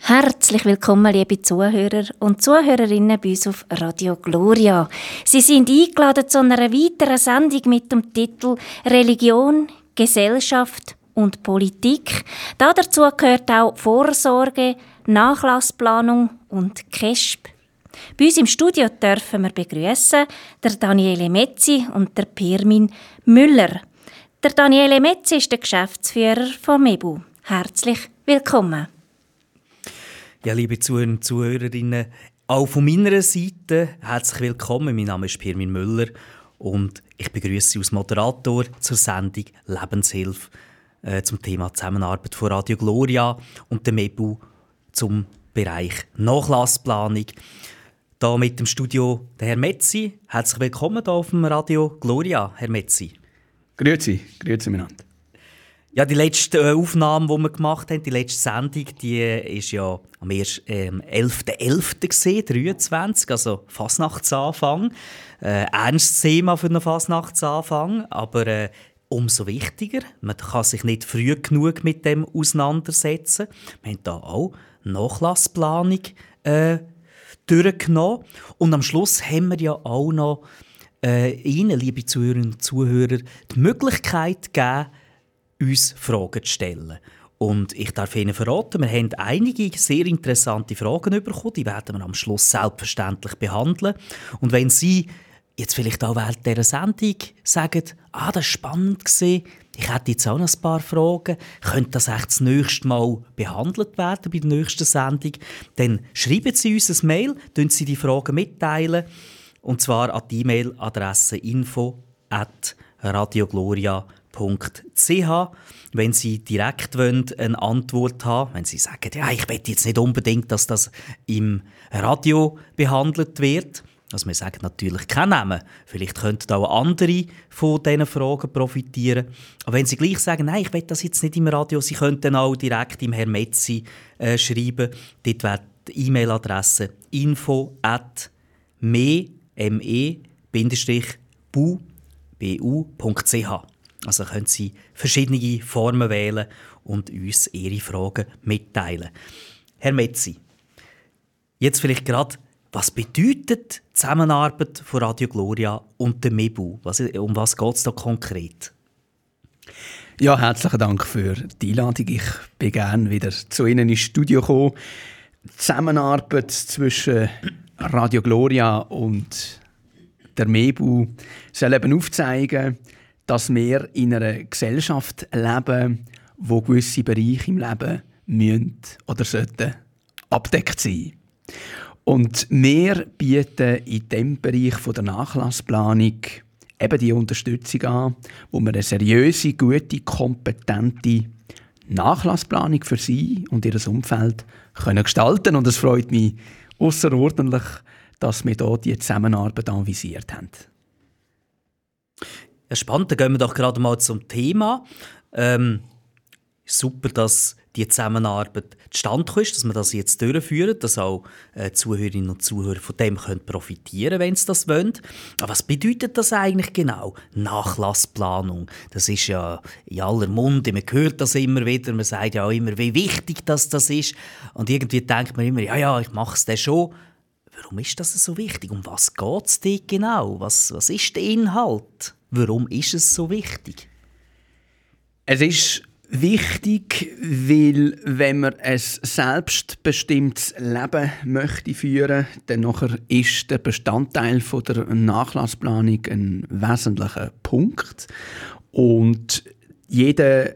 Herzlich willkommen, liebe Zuhörer und Zuhörerinnen bei uns auf Radio Gloria. Sie sind eingeladen zu einer weiteren Sendung mit dem Titel Religion, Gesellschaft und Politik. dazu gehört auch Vorsorge, Nachlassplanung und KESP. Bei uns im Studio dürfen wir begrüßen der Daniele Metzi und der Pirmin Müller. Der Daniele Metzi ist der Geschäftsführer von MEBU. Herzlich willkommen. Ja, liebe Zuhörer und Zuhörerinnen, auch von meiner Seite herzlich willkommen. Mein Name ist Pirmin Müller und ich begrüße Sie als Moderator zur Sendung Lebenshilfe äh, zum Thema Zusammenarbeit von Radio Gloria und dem MEBU zum Bereich Nachlassplanung. Da mit dem Studio der Herr Metzi. Herzlich willkommen hier auf dem Radio Gloria, Herr Metzi. Grüezi, grüezi miteinander. Ja, die letzte äh, Aufnahme, die wir gemacht haben, die letzte Sendung, die ist ja am 11.11. Ähm, 11. 23, also Fasnachtsanfang. Äh, ernstes Thema für einen Fasnachtsanfang, aber äh, umso wichtiger. Man kann sich nicht früh genug mit dem auseinandersetzen. Wir haben da auch Nachlassplanung äh, durchgenommen. Und am Schluss haben wir ja auch noch äh, Ihnen, liebe Zuhörerinnen und Zuhörer, die Möglichkeit gegeben, uns Fragen zu stellen. Und ich darf Ihnen verraten, wir haben einige sehr interessante Fragen bekommen. Die werden wir am Schluss selbstverständlich behandeln. Und wenn Sie jetzt vielleicht auch während dieser Sendung sagen, ah, das war spannend, gewesen, ich hätte jetzt auch noch ein paar Fragen, könnte das echt das nächste Mal behandelt werden bei der nächsten Sendung, dann schreiben Sie uns ein Mail, tun Sie die Fragen mitteilen, und zwar an die E-Mail-Adresse info radiogloria.ch wenn Sie direkt wollen, eine Antwort haben wenn Sie sagen, ja, ich will jetzt nicht unbedingt, dass das im Radio behandelt wird, also wir sagen natürlich keinen Namen. Vielleicht könnten auch andere von diesen Fragen profitieren. Aber wenn Sie gleich sagen, nein, ich will das jetzt nicht im Radio, Sie könnten auch direkt im Herr Metzi äh, schreiben. Dort wäre die E-Mail-Adresse info Also können Sie verschiedene Formen wählen und uns Ihre Fragen mitteilen. Herr Metzi, jetzt vielleicht gerade was bedeutet die Zusammenarbeit von Radio Gloria und der MEBU? Was, um was geht es da konkret? Ja, herzlichen Dank für die Einladung. Ich bin gerne wieder zu Ihnen ins Studio gekommen. Die Zusammenarbeit zwischen Radio Gloria und der MEBU soll eben aufzeigen, dass wir in einer Gesellschaft leben, wo gewisse Bereiche im Leben müssen oder sollten abdeckt sein. Und wir bieten in diesem Bereich der Nachlassplanung eben die Unterstützung an, wo wir eine seriöse, gute, kompetente Nachlassplanung für sie und ihr Umfeld können gestalten Und es freut mich außerordentlich, dass wir hier die Zusammenarbeit anvisiert haben. Ja, spannend, dann gehen wir doch gerade mal zum Thema. Ähm, super, dass die Zusammenarbeit zustande ist, dass wir das jetzt durchführen, dass auch äh, Zuhörerinnen und Zuhörer von dem können profitieren wenn sie das wollen. Aber was bedeutet das eigentlich genau? Nachlassplanung. Das ist ja in aller Munde, man hört das immer wieder, man sagt ja auch immer, wie wichtig das, das ist. Und irgendwie denkt man immer, ja, ja, ich mache es dann schon. Warum ist das so wichtig? Um was geht es genau? Was, was ist der Inhalt? Warum ist es so wichtig? Es ist wichtig, weil wenn man ein selbstbestimmtes Leben möchte führen, dann ist der Bestandteil von der Nachlassplanung ein wesentlicher Punkt und jeder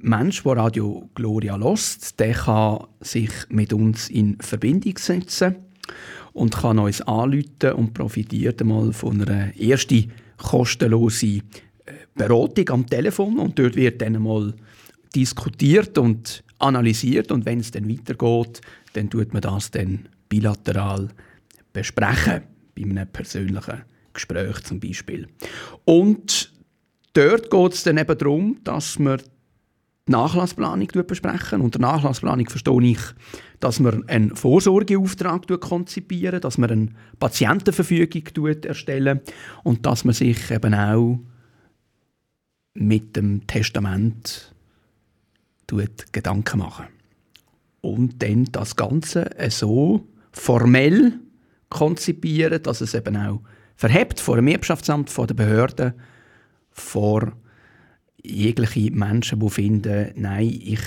Mensch, der Radio Gloria lost, der kann sich mit uns in Verbindung setzen und kann uns anrufen und profitiert einmal von einer ersten kostenlosen äh, Beratung am Telefon und dort wird dann einmal diskutiert und analysiert und wenn es dann weitergeht, dann tut man das dann bilateral besprechen, bei einem persönlichen Gespräch zum Beispiel. Und dort geht es dann eben darum, dass wir die Nachlassplanung besprechen. Unter Nachlassplanung verstehe ich, dass wir einen Vorsorgeauftrag konzipieren, dass wir eine Patientenverfügung erstellen und dass man sich eben auch mit dem Testament Gedanken machen. und dann das Ganze so formell konzipieren, dass es eben auch verhebt vor dem Erbschaftsamt, vor den Behörden, vor jegliche Menschen, die finden, nein, ich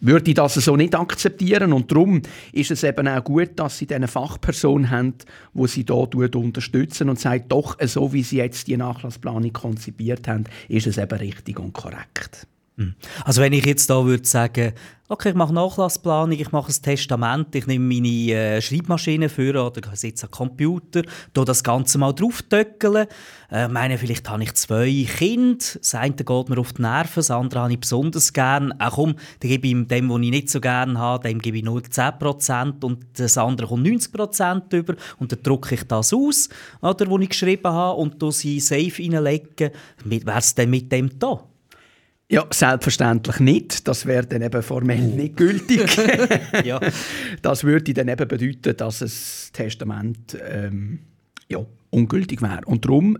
würde das so nicht akzeptieren und darum ist es eben auch gut, dass sie diese Fachperson haben, wo sie da unterstützen und sagt, doch so wie sie jetzt die Nachlassplanung konzipiert haben, ist es eben richtig und korrekt. Hm. Also wenn ich jetzt da würde sagen, okay, ich mache Nachlassplanung, ich mache ein Testament, ich nehme meine äh, Schreibmaschine für oder sitze am Computer, tu das Ganze mal drauftöckeln. Äh, meine, vielleicht habe ich zwei Kinder, das eine geht mir auf die Nerven, das andere habe ich besonders gern. Auch komm, dann gebe ich dem, den ich nicht so gerne habe, dem gebe ich nur 10% und das andere kommt 90% über und dann drucke ich das aus, oder, was ich geschrieben habe und du sie safe reinlegen. Wäre es denn mit dem da? Ja, selbstverständlich nicht. Das wäre dann eben formell oh. nicht gültig. ja. Das würde dann eben bedeuten, dass das Testament ähm, ja, ungültig wäre. Und darum,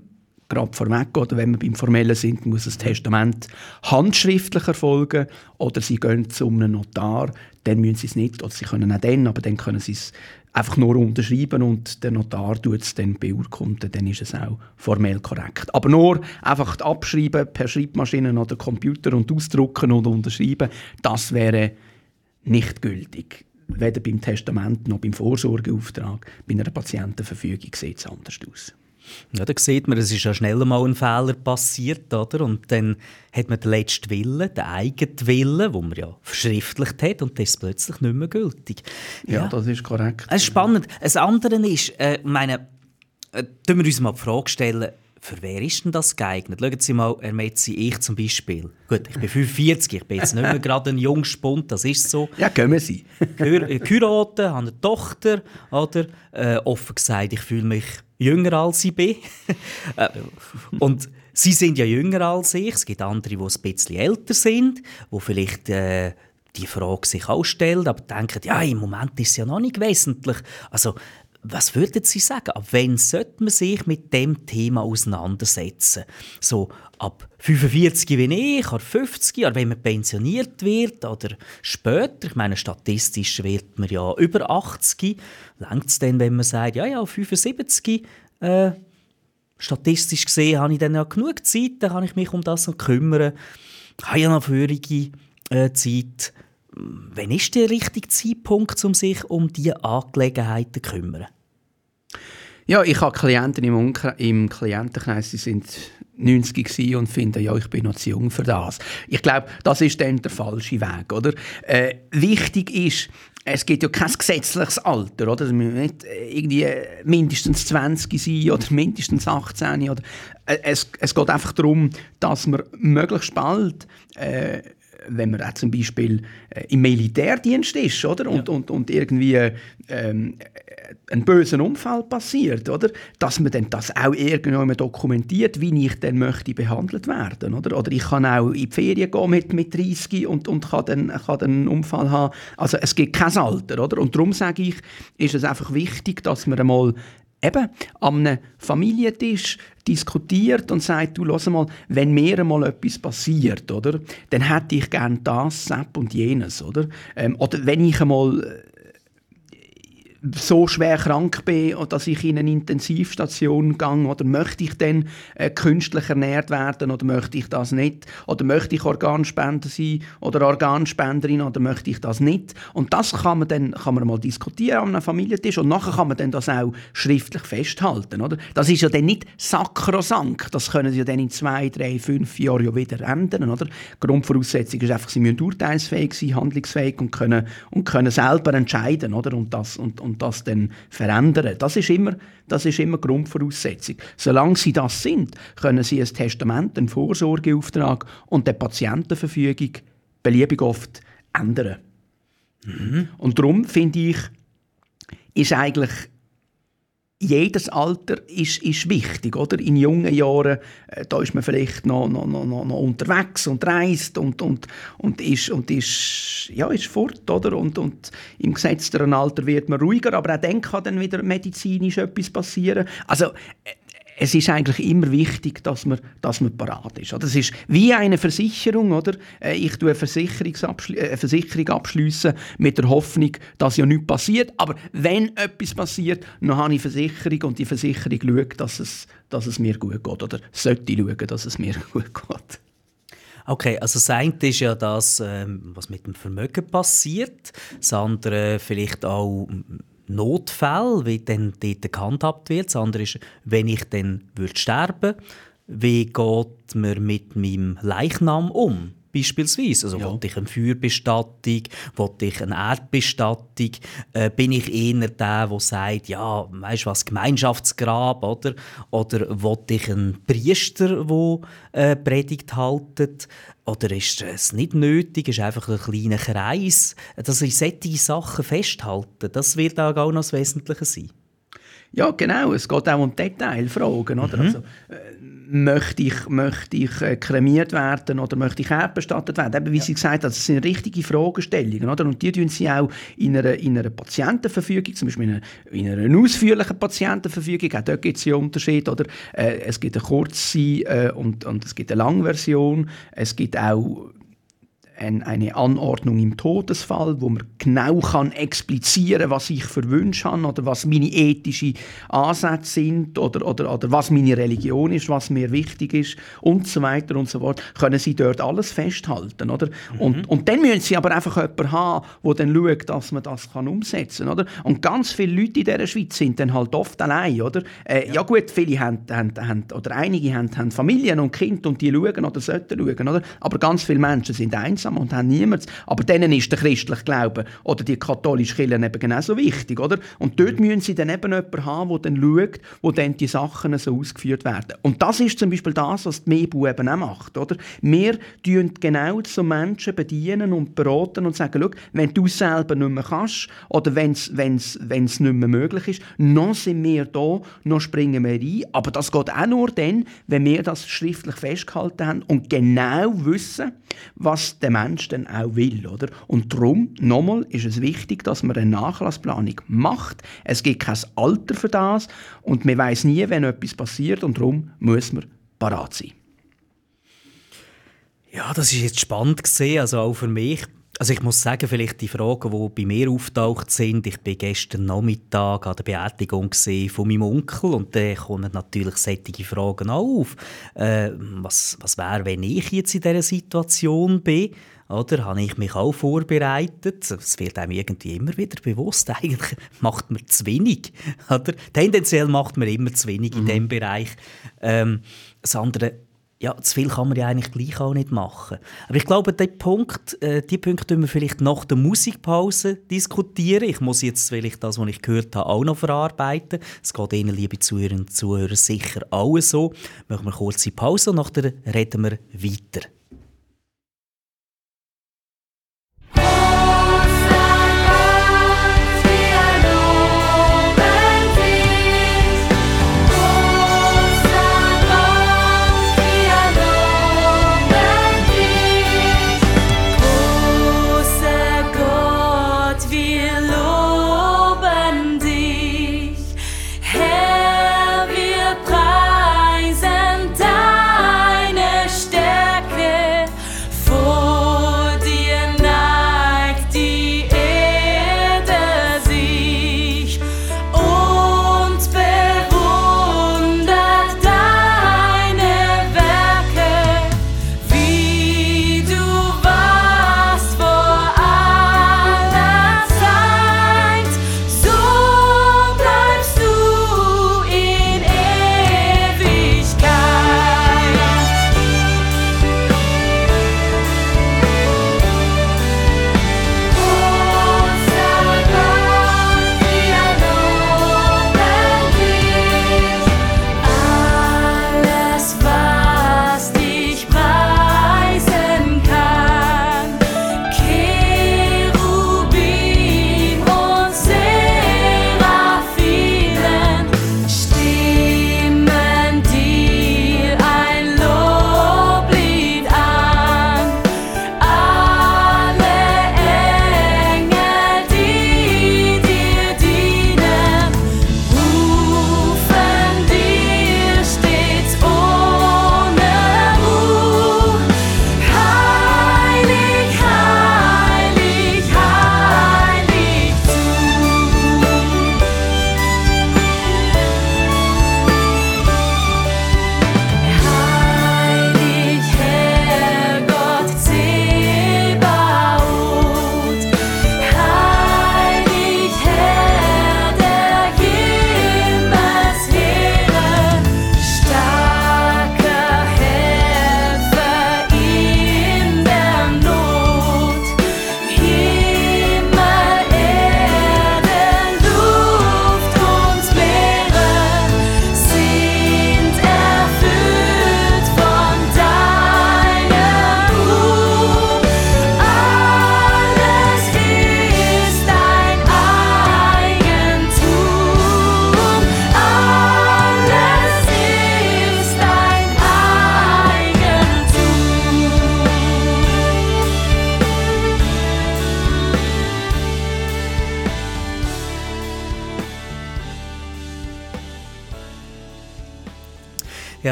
gerade vorweg, oder wenn wir beim Formellen sind, muss das Testament handschriftlich erfolgen oder sie gehen zu einem Notar, dann müssen sie es nicht, oder sie können auch dann, aber dann können sie es einfach nur unterschreiben und der Notar tut es dann beurkunden, dann ist es auch formell korrekt. Aber nur einfach abschreiben per Schreibmaschine oder Computer und ausdrucken und unterschreiben, das wäre nicht gültig. Weder beim Testament noch beim Vorsorgeauftrag. Bei einer Patientenverfügung sieht es anders aus. Ja, da sieht man, es ist ja schnell mal ein Fehler passiert, oder? Und dann hat man den letzten Willen, den eigenen Willen, den man ja verschriftlicht hat, und das ist plötzlich nicht mehr gültig. Ja, ja. das ist korrekt. Es ist spannend. Das andere ist, äh, meine, äh, wir uns mal die Frage stellen, für wer ist denn das geeignet? Schauen Sie mal, Herr Metzi, ich zum Beispiel. Gut, ich bin 45, ich bin jetzt nicht mehr gerade ein Jungspund, das ist so. Ja, können Sie. Geheiratet, habe eine Tochter, oder? Äh, offen gesagt, ich fühle mich jünger als ich bin. Äh, und sie sind ja jünger als ich. Es gibt andere, die ein bisschen älter sind, die vielleicht äh, die Frage sich auch stellen, aber denken, ja, im Moment ist es ja noch nicht wesentlich. Also, was würden Sie sagen? Ab wann sollte man sich mit dem Thema auseinandersetzen? So ab 45 wie ich, oder 50, oder wenn man pensioniert wird oder später. Ich meine, statistisch wird man ja über 80. Längt es dann, wenn man sagt, ja, ja, 75, äh, statistisch gesehen habe ich dann ja genug Zeit, dann kann ich mich um das noch kümmern. Ich habe ja noch vorige äh, Zeit. Wann ist der richtige Zeitpunkt, um sich um diese Angelegenheiten zu kümmern? Ja, ich habe Klienten im, Unkre im Klientenkreis, die sind 90 und finden, ja, ich bin noch zu jung für das. Ich glaube, das ist dann der falsche Weg, oder? Äh, wichtig ist, es gibt ja kein gesetzliches Alter, oder? Muss nicht irgendwie mindestens 20 sein oder mindestens 18. Oder, äh, es, es geht einfach darum, dass man möglichst bald äh, wenn man auch zum Beispiel äh, im Militärdienst ist, oder? Und, ja. und, und irgendwie ähm, ein böser Unfall passiert, oder? Dass man dann das auch irgendwann dokumentiert, wie ich dann möchte behandelt werden, oder? Oder ich kann auch in die Ferien gehen mit, mit 30 und, und kann, dann, kann dann einen Unfall haben. Also es gibt kein Alter, oder? Und darum sage ich, ist es einfach wichtig, dass man einmal eben an einem Familientisch diskutiert und sagt, du, lass mal, wenn mir mal etwas passiert, oder, dann hätte ich gern das, das und jenes, oder? Ähm, oder wenn ich einmal so schwer krank bin, dass ich in eine Intensivstation gehe, oder möchte ich dann äh, künstlich ernährt werden oder möchte ich das nicht? Oder möchte ich Organspender sein oder Organspenderin oder möchte ich das nicht? Und das kann man dann kann man mal diskutieren an einem Familientisch und nachher kann man dann das auch schriftlich festhalten, oder? Das ist ja dann nicht sakrosankt, das können sie ja dann in zwei, drei, fünf Jahren ja wieder ändern, oder? Grundvoraussetzung ist einfach, sie müssen urteilsfähig sein, handlungsfähig und können, und können selber entscheiden, oder? Und das, und, und das dann verändern. Das ist immer, das ist immer Grundvoraussetzung. Solange sie das sind, können sie ein Testament, einen Vorsorgeauftrag und eine Patientenverfügung beliebig oft ändern. Mhm. Und darum finde ich, ist eigentlich jedes Alter ist, ist wichtig, oder? In jungen Jahren, äh, da ist man vielleicht noch, noch, noch, noch unterwegs und reist und, und, und, ist, und ist, ja, ist fort, oder? Und, und im gesetzteren Alter wird man ruhiger, aber auch dann kann dann wieder medizinisch etwas passieren. Also, äh, es ist eigentlich immer wichtig, dass man, dass man parat ist. Das ist wie eine Versicherung, oder? Äh, ich tue eine, äh, Versicherung abschließen mit der Hoffnung, dass ja nichts passiert. Aber wenn etwas passiert, dann habe ich Versicherung und die Versicherung schaut, dass es, dass es mir gut geht oder sollte schauen, dass es mir gut geht. Okay, also das eine ist ja das, ähm, was mit dem Vermögen passiert. Das andere vielleicht auch Notfall, wie dann dort gehandhabt wird. Das andere ist, wenn ich dann würde sterben wie geht man mit meinem Leichnam um? Beispielsweise. Also, ja. wollte ich eine Feuerbestattung, wollte ich eine Erdbestattung, äh, bin ich eher der, der sagt, ja, weißt du was, Gemeinschaftsgrab, oder? Oder wollte ich einen Priester, der äh, Predigt haltet? Oder ist es nicht nötig, ist einfach ein kleiner Kreis? Dass ich solche Sachen festhalten, das wird auch noch das Wesentliche sein. Ja, genau. Es geht auch um Detailfragen. Oder? Mhm. Also, äh, möchte ich, möchte ich äh, kremiert werden oder möchte ich erdbestattet werden? Eben, wie ja. Sie gesagt haben, das sind richtige Fragestellungen. Oder? Und die tun sie auch in einer, in einer Patientenverfügung, zum Beispiel in einer, in einer ausführlichen Patientenverfügung, auch dort gibt es ja Unterschiede. Oder? Äh, es gibt eine kurze äh, und, und es gibt eine lange Version. Es gibt auch eine Anordnung im Todesfall, wo man genau kann explizieren was ich für Wünsche habe oder was meine ethischen Ansätze sind oder, oder, oder was meine Religion ist, was mir wichtig ist und so weiter und so fort, können sie dort alles festhalten. Oder? Mhm. Und, und dann müssen sie aber einfach jemanden haben, der dann schaut, dass man das kann umsetzen kann. Und ganz viele Leute in dieser Schweiz sind dann halt oft allein. Oder? Äh, ja. ja. gut, viele haben, haben, haben, oder einige haben, haben Familien und Kinder und die schauen oder sollten schauen. Oder? Aber ganz viele Menschen sind einsam einsam und haben niemanden. Aber denen ist der christliche Glaube oder die katholische Kirche eben genauso wichtig, oder? Und dort müssen sie dann eben jemanden haben, der dann schaut, wo dann die Sachen so ausgeführt werden. Und das ist zum Beispiel das, was die MEBU eben auch macht, oder? Wir tun genau so Menschen bedienen und beraten und sagen, wenn du selber nicht mehr kannst oder wenn es nicht mehr möglich ist, noch sind wir da, noch springen wir rein. Aber das geht auch nur dann, wenn wir das schriftlich festgehalten haben und genau wissen, was der Mensch dann auch will. Oder? Und darum, nochmal, ist es wichtig, dass man eine Nachlassplanung macht. Es gibt kein Alter für das und man weiß nie, wenn etwas passiert und darum muss man parat sein. Ja, das ist jetzt spannend gesehen, also auch für mich. Also ich muss sagen, vielleicht die Fragen, die bei mir auftaucht sind. Ich bin gestern Nachmittag an der Beerdigung von meinem Onkel und da kommen natürlich solche Fragen auch auf. Äh, was was wäre, wenn ich jetzt in dieser Situation bin? Oder? Habe ich mich auch vorbereitet? Es wird einem irgendwie immer wieder bewusst. Eigentlich macht man zu wenig. Oder? Tendenziell macht man immer zu wenig mhm. in diesem Bereich. Ähm, das andere ja, zu viel kann man ja eigentlich gleich auch nicht machen. Aber ich glaube, die Punkt, äh, die Punkte können wir vielleicht nach der Musikpause diskutieren. Ich muss jetzt vielleicht das, was ich gehört habe, auch noch verarbeiten. Es geht Ihnen, liebe Zuhörerinnen und Zuhörer, sicher auch so. Machen wir eine kurze Pause und nachher reden wir weiter.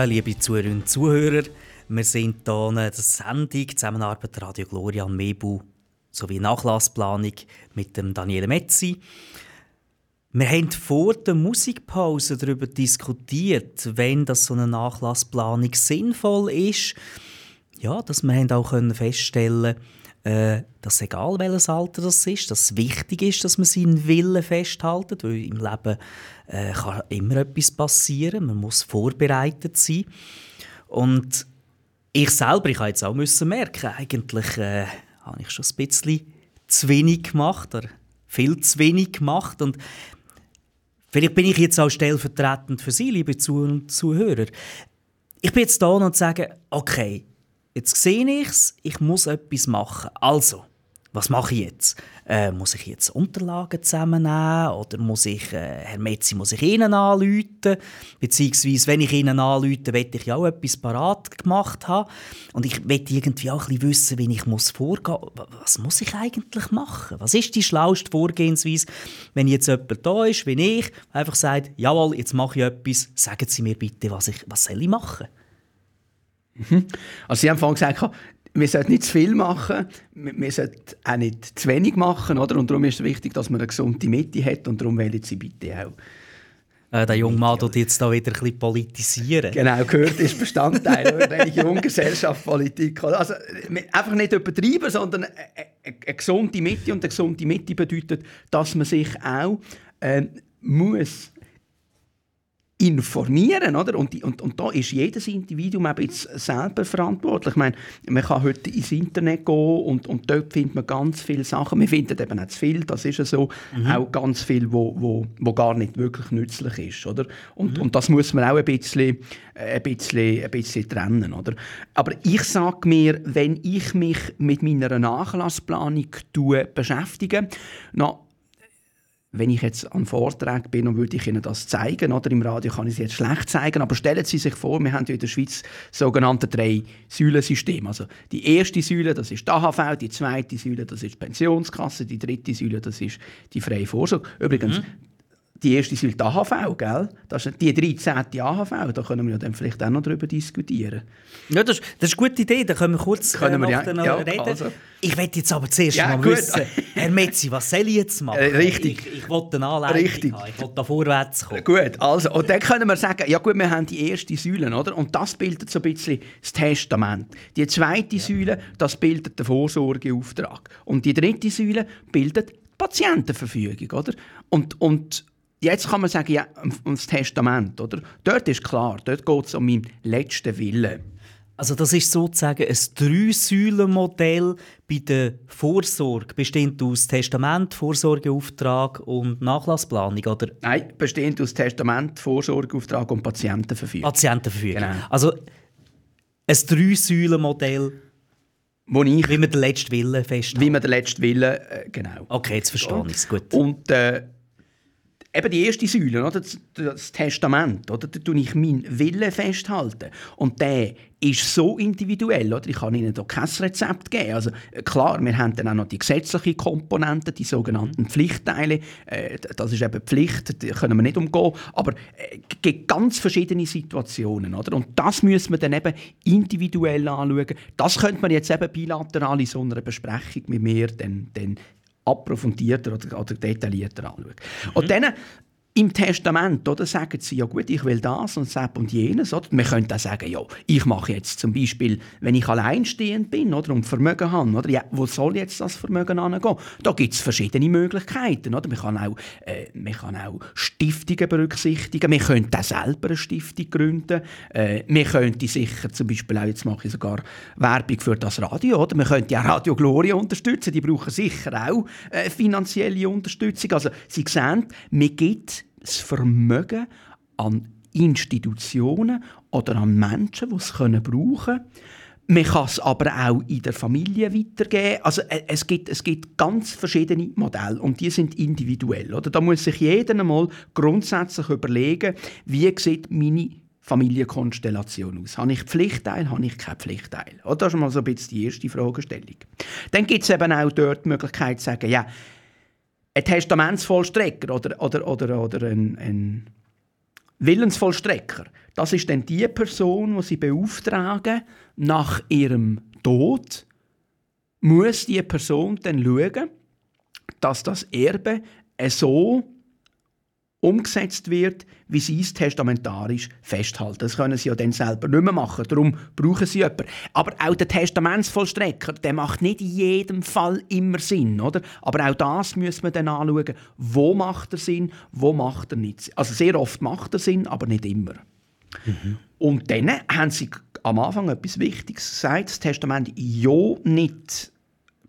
Liebe Zuhörerinnen und Zuhörer, wir sind hier in der Sendung Zusammenarbeit Radio Gloria und Mebu sowie Nachlassplanung mit dem Daniele Metzi. Wir haben vor der Musikpause darüber diskutiert, wenn das so eine Nachlassplanung sinnvoll ist. Ja, dass wir auch feststellen äh, dass egal welches Alter das ist, dass es wichtig ist, dass man seinen Willen festhält, weil im Leben äh, kann immer etwas passieren, man muss vorbereitet sein. Und ich selber, ich habe jetzt auch müssen merken, eigentlich äh, habe ich schon ein bisschen zu wenig gemacht oder viel zu wenig gemacht und vielleicht bin ich jetzt auch stellvertretend für Sie, liebe und Zuhörer. Ich bin jetzt da und sage, okay, jetzt sehe ich es, ich muss etwas machen. Also, was mache ich jetzt? Äh, muss ich jetzt Unterlagen zusammennehmen oder muss ich, äh, Herr Metzi, muss ich Ihnen anrufen? Beziehungsweise, wenn ich Ihnen anrufe, will ich ja auch etwas parat gemacht haben. Und ich will irgendwie auch ein bisschen wissen, wie ich muss vorgehen muss. Was muss ich eigentlich machen? Was ist die schlauste Vorgehensweise, wenn jetzt jemand da ist, wie ich, einfach sagt, jawohl, jetzt mache ich etwas, sagen Sie mir bitte, was, ich, was soll ich machen? Mhm. Also Sie haben vorhin gesagt, wir sollten nicht zu viel machen, wir sollten auch nicht zu wenig machen, oder? Und darum ist es wichtig, dass man eine gesunde Mitte hat und darum wählen Sie bitte auch. Äh, der junge Mann tut jetzt da wieder ein bisschen politisieren. Genau, gehört ist Bestandteil der Religion, Gesellschaft, Politik. Also einfach nicht übertreiben, sondern eine, eine, eine, gesunde Mitte. Und eine gesunde Mitte bedeutet, dass man sich auch äh, muss informieren, oder? Und, und, und da ist jedes Individuum eben jetzt selber verantwortlich. Ich meine, man kann heute ins Internet gehen und, und dort findet man ganz viele Sachen. Man findet eben auch zu viel, das ist ja so, mhm. auch ganz viel, wo, wo, wo gar nicht wirklich nützlich ist, oder? Und, mhm. und das muss man auch ein bisschen, ein bisschen, ein bisschen trennen, oder? Aber ich sage mir, wenn ich mich mit meiner Nachlassplanung beschäftige, na, wenn ich jetzt an Vortrag bin und würde ich Ihnen das zeigen, oder im Radio kann ich es jetzt schlecht zeigen, aber stellen Sie sich vor, wir haben in der Schweiz sogenannte Drei-Säulen-System. Also die erste Säule, das ist die AHV, die zweite Säule, das ist die Pensionskasse, die dritte Säule, das ist die freie Vorsorge. Übrigens, mhm die erste ist die AHV, gell? Das ist die 13. AHV, da können wir ja dann vielleicht auch noch darüber diskutieren. Ja, das, das ist eine gute Idee, da können wir kurz können wir, äh, ja, ja, reden. Also. Ich möchte jetzt aber zuerst ja, mal gut. wissen, Herr Metzi, was soll ich jetzt machen? Äh, richtig. Ich, ich wollte eine Anleitung richtig. haben, ich wollte da vorwärts kommen. Gut, also, und dann können wir sagen, ja gut, wir haben die erste Säule, oder? Und das bildet so ein bisschen das Testament. Die zweite ja. Säule, das bildet den Vorsorgeauftrag. Und die dritte Säule bildet die Patientenverfügung, oder? Und, und Jetzt kann man sagen, ja, ums Testament, oder? Dort ist klar, dort geht es um meinen letzten Willen. Also das ist sozusagen ein Drei-Säulen-Modell bei der Vorsorge, bestehend aus Testament, Vorsorgeauftrag und Nachlassplanung, oder? Nein, bestehend aus Testament, Vorsorgeauftrag und Patientenverfügung. Patientenverfügung. Genau. Also ein Drei-Säulen-Modell, wie man den letzten Willen festhält. Wie man den letzten Willen, äh, genau. Okay, jetzt verstehe ich es, gut. Und äh, eben die erste Säule, oder? Das, das Testament, oder? da tue ich meinen Willen festhalten. Und der ist so individuell, oder? Ich kann Ihnen da kein Rezept geben. Also klar, wir haben dann auch noch die gesetzliche Komponente, die sogenannten mhm. Pflichtteile. Äh, das ist eben Pflicht, da können wir nicht umgehen. Aber äh, es gibt ganz verschiedene Situationen, oder? Und das müssen wir dann eben individuell anschauen. Das könnte man jetzt eben bilateral in so einer Besprechung mit mir dann, dann approfundierter oder, oder detaillierter anschauen. Mhm. Und dann im Testament oder, sagen sie, ja gut, ich will das und das und jenes. Oder? Man könnte auch sagen, ja, ich mache jetzt zum Beispiel, wenn ich alleinstehend bin oder, und Vermögen habe, oder, ja, wo soll jetzt das Vermögen angehen? Da gibt es verschiedene Möglichkeiten. Oder? Man, kann auch, äh, man kann auch Stiftungen berücksichtigen. Man könnte auch selber eine Stiftung gründen. Äh, man könnte sicher zum Beispiel auch, jetzt mache ich sogar Werbung für das Radio, oder? man könnte auch Radio Gloria unterstützen. Die brauchen sicher auch äh, finanzielle Unterstützung. Also Sie sehen, man gibt das Vermögen an Institutionen oder an Menschen, die es brauchen können. Man kann es aber auch in der Familie weitergeben. Also äh, es gibt, es gibt ganz verschiedene Modelle und die sind individuell. Oder? Da muss sich jeder einmal grundsätzlich überlegen, wie sieht meine Familienkonstellation aus? Habe ich Pflichtteil, habe ich keinen Pflichtteil? Das ist mal so ein bisschen die erste Fragestellung. Dann gibt es eben auch dort die Möglichkeit zu sagen, ja, ein Testamentsvollstrecker oder, oder, oder, oder ein, ein Willensvollstrecker, das ist dann die Person, die sie beauftragen, nach ihrem Tod muss die Person dann schauen, dass das Erbe so umgesetzt wird, wie sie es testamentarisch festhalten. Das können sie ja dann selber nicht mehr machen. Darum brauchen sie jemanden. Aber auch der Testamentsvollstrecker, der macht nicht in jedem Fall immer Sinn, oder? Aber auch das müssen wir dann anschauen. Wo macht er Sinn, wo macht er nicht Sinn. Also sehr oft macht er Sinn, aber nicht immer. Mhm. Und dann haben sie am Anfang etwas Wichtiges gesagt, das Testament ja nicht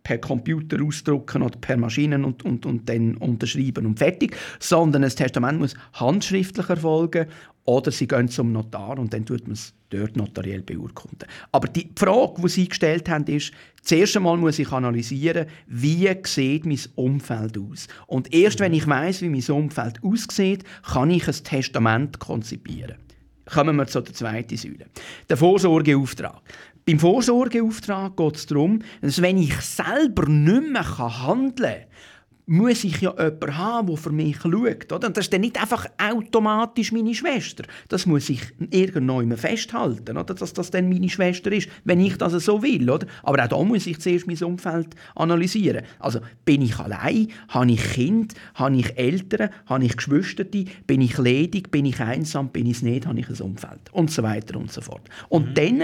per Computer ausdrucken oder per Maschinen und, und, und dann unterschreiben und fertig, sondern ein Testament muss handschriftlich erfolgen oder sie gehen zum Notar und dann tut man es dort notariell beurkunden. Aber die Frage, die Sie gestellt haben, ist, zuerst einmal muss ich analysieren, wie sieht mein Umfeld aus. Und erst wenn ich weiß, wie mein Umfeld aussieht, kann ich ein Testament konzipieren. Kommen wir zur zweiten Säule. Der Vorsorgeauftrag. Beim Vorsorgeauftrag geht es darum, dass wenn ich selber nicht mehr handeln kann, muss ich ja jemanden haben, der für mich schaut. Oder? Und das ist dann nicht einfach automatisch meine Schwester. Das muss ich irgendwann festhalten, oder? dass das dann meine Schwester ist, wenn ich das so will. Oder? Aber auch da muss ich zuerst mein Umfeld analysieren. Also bin ich allein, habe ich Kind, habe ich Eltern, habe ich Geschwister, bin ich ledig, bin ich einsam, bin ich es nicht, habe ich ein Umfeld und so weiter und so fort. Und mhm. dann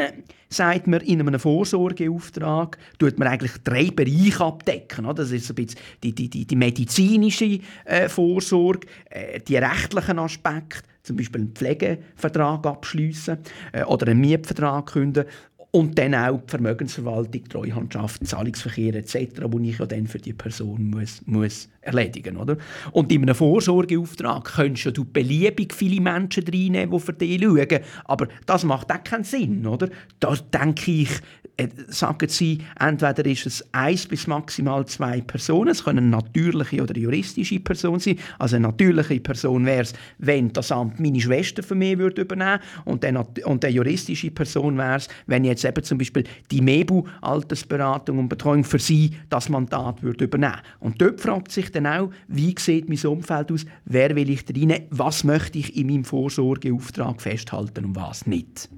sagt man in einem Vorsorgeauftrag, tut man eigentlich drei Bereiche abdecken. Oder? Das ist ein bisschen die, die, die, die medizinische äh, Vorsorge, äh, die rechtlichen Aspekte, zum Beispiel einen Pflegevertrag abschließen äh, oder einen Mietvertrag künden und dann auch die Vermögensverwaltung, Treuhandschaft, Zahlungsverkehr etc., wo ich ja dann für die Person muss, muss erledigen muss. Und in einem Vorsorgeauftrag könntest du beliebig viele Menschen reinnehmen, die für dich schauen. Aber das macht auch keinen Sinn. Oder? Da denke ich, äh, sagen Sie, entweder ist es eins bis maximal zwei Personen, es können natürliche oder juristische Personen sein. Also eine natürliche Person wäre es, wenn das Amt meine Schwester für mich würde übernehmen eine, und eine juristische Person wäre es, wenn jetzt eben zum Beispiel die MEBU, Altersberatung und Betreuung, für sie das Mandat würde übernehmen. Und dort fragt sich dann auch, wie sieht mein Umfeld aus, wer will ich rein, was möchte ich in meinem Vorsorgeauftrag festhalten und was nicht.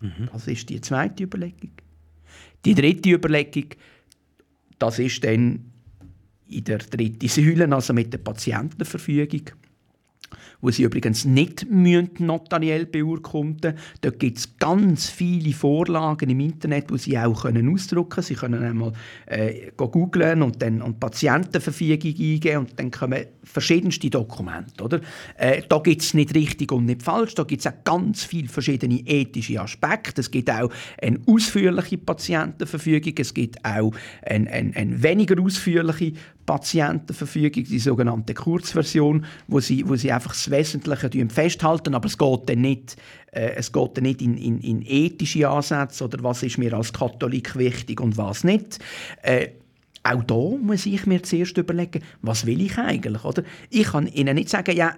Mhm. Das ist die zweite Überlegung. Die dritte Überlegung, das ist dann in der dritten Säule, also mit der Patientenverfügung wo sie übrigens nicht notariell beurkunden müssen. Dort gibt es ganz viele Vorlagen im Internet, wo sie auch können ausdrucken können. Sie können einmal äh, googlen und dann und Patientenverfügung eingeben und dann kommen verschiedenste Dokumente. Oder? Äh, da gibt es nicht richtig und nicht falsch, da gibt es auch ganz viele verschiedene ethische Aspekte. Es gibt auch eine ausführliche Patientenverfügung, es gibt auch eine, eine, eine weniger ausführliche Patientenverfügung, die sogenannte Kurzversion, wo sie, wo sie einfach das Wesentliche festhalten, aber es geht dann nicht, äh, es geht dann nicht in, in, in, ethische Ansätze oder was ist mir als Katholik wichtig und was nicht. Äh, auch da muss ich mir zuerst überlegen, was will ich eigentlich, oder? Ich kann ihnen nicht sagen, ja,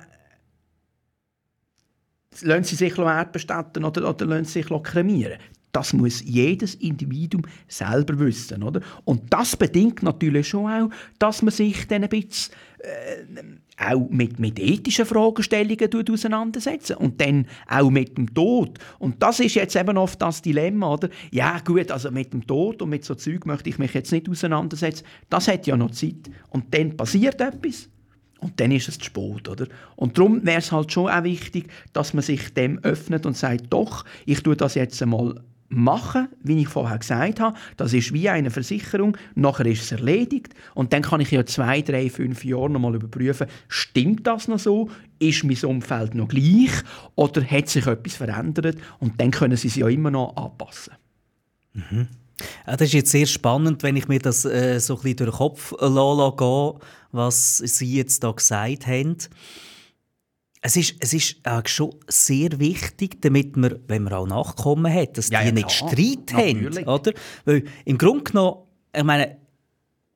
lassen Sie sich erdbestatten oder, oder lassen Sie sich kremieren. Das muss jedes Individuum selber wissen. Oder? Und das bedingt natürlich schon auch, dass man sich dann ein bisschen äh, auch mit, mit ethischen Fragestellungen auseinandersetzt und dann auch mit dem Tod. Und das ist jetzt eben oft das Dilemma, oder? Ja gut, also mit dem Tod und mit so Zeug möchte ich mich jetzt nicht auseinandersetzen. Das hat ja noch Zeit. Und dann passiert etwas. Und dann ist es zu spät, oder? Und darum wäre es halt schon auch wichtig, dass man sich dem öffnet und sagt, doch, ich tue das jetzt einmal machen, wie ich vorher gesagt habe. Das ist wie eine Versicherung. Nachher ist es erledigt. Und dann kann ich ja zwei, drei, fünf Jahre nochmal überprüfen, stimmt das noch so? Ist mein Umfeld noch gleich? Oder hat sich etwas verändert? Und dann können Sie es ja immer noch anpassen. Mhm. Das ist jetzt sehr spannend, wenn ich mir das äh, so ein bisschen durch den Kopf gehe, was Sie jetzt da gesagt haben es ist, es ist auch schon sehr wichtig, damit man, wenn man auch Nachkommen hat, dass ja, die ja, nicht klar. Streit Natürlich. haben. Oder? Weil im Grunde genommen, ich meine,